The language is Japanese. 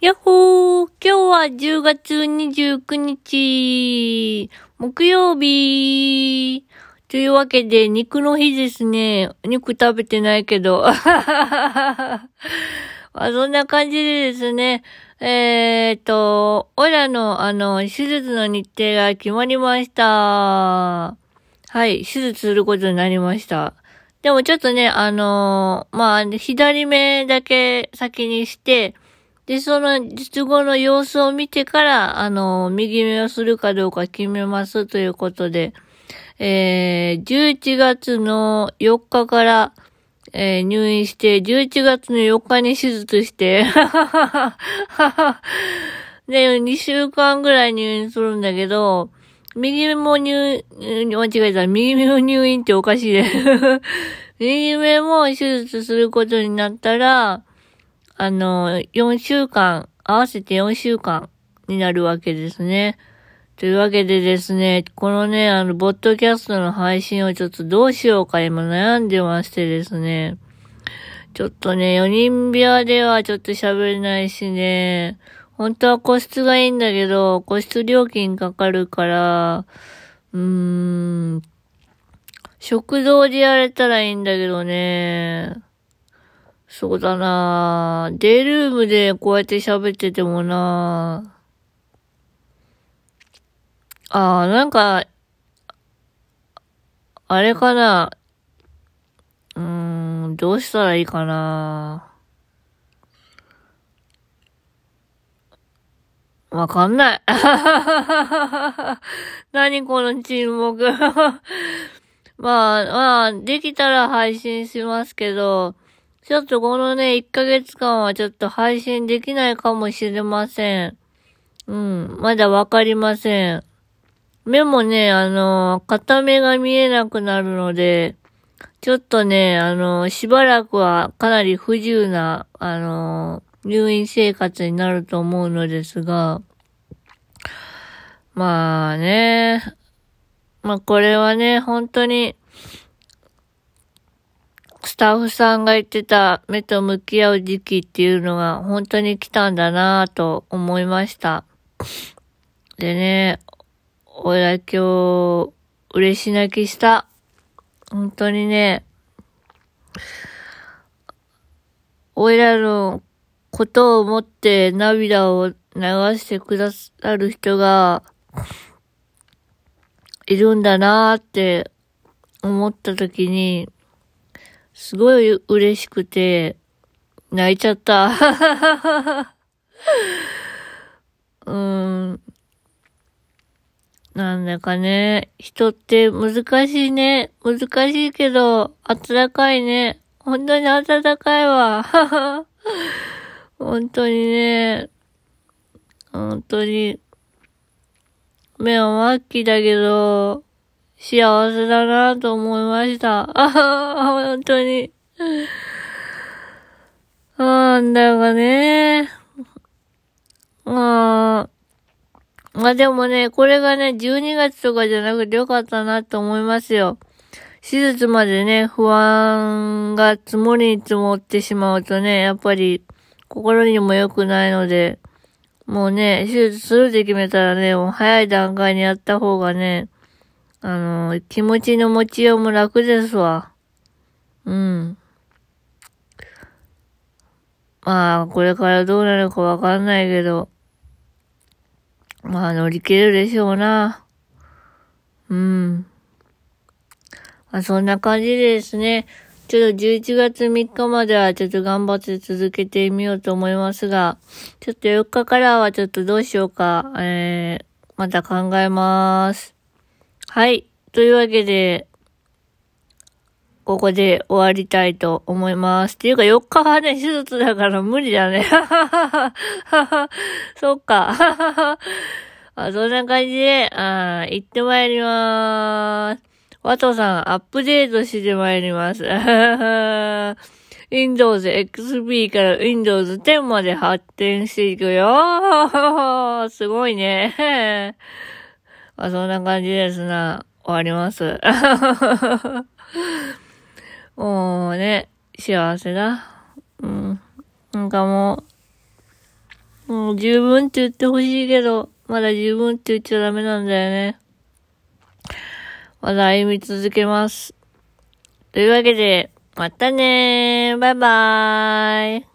やっほー今日は10月29日、木曜日。というわけで、肉の日ですね。肉食べてないけど。あそんな感じでですね。えー、っと、オラの、あの、手術の日程が決まりました。はい、手術することになりました。でもちょっとね、あのまあ、左目だけ先にして、で、その術後の様子を見てから、あの、右目をするかどうか決めますということで、えー、11月の4日から、えー、入院して、11月の4日に手術して、で、2週間ぐらい入院するんだけど、右目も入、間違えた。右目も入院っておかしいね。右目も手術することになったら、あの、4週間、合わせて4週間になるわけですね。というわけでですね、このね、あの、ボットキャストの配信をちょっとどうしようか今悩んでましてですね。ちょっとね、4人部屋ではちょっと喋れないしね、本当は個室がいいんだけど、個室料金かかるから、うーん、食堂でやれたらいいんだけどね。そうだな。デイルームでこうやって喋っててもな。ああ、なんか、あれかな。うーん、どうしたらいいかな。わかんない。何この沈黙。まあ、まあ、できたら配信しますけど、ちょっとこのね、1ヶ月間はちょっと配信できないかもしれません。うん、まだわかりません。目もね、あの、片目が見えなくなるので、ちょっとね、あの、しばらくはかなり不自由な、あの、入院生活になると思うのですが、まあね、まあこれはね、本当に、スタッフさんが言ってた目と向き合う時期っていうのが本当に来たんだなぁと思いました。でね、俺は今日、嬉し泣きした。本当にね、俺らのことを思って涙を流してくださる人がいるんだなーって思った時に、すごい嬉しくて、泣いちゃった。うん。なんだかね、人って難しいね。難しいけど、暖かいね。本当に暖かいわ。本当にね、本当に、目は末期だけど、幸せだなと思いました。あは本当に。なんだかね。まあ、まあでもね、これがね、12月とかじゃなくてよかったなと思いますよ。手術までね、不安が積もりに積もってしまうとね、やっぱり心にも良くないので、もうね、手術するって決めたらね、もう早い段階にやった方がね、あの、気持ちの持ちようも楽ですわ。うん。まあ、これからどうなるかわかんないけど、まあ、乗り切るでしょうな。うん。まあ、そんな感じですね。ちょっと11月3日まではちょっと頑張って続けてみようと思いますが、ちょっと4日からはちょっとどうしようか、えー、また考えます。はい。というわけで、ここで終わりたいと思います。っていうか4日はね、手術だから無理だね。そっか。あそんな感じで、あ行ってまいりまーす。ワトさん、アップデートしてまいります。Windows XP から Windows 10まで発展していくよ。すごいね。まあ、そんな感じですな。終わります。もうね、幸せだ。うん。なんかもう、もう、十分って言ってほしいけど、まだ十分って言っちゃダメなんだよね。まだ歩み続けます。というわけで、またねー。バイバーイ。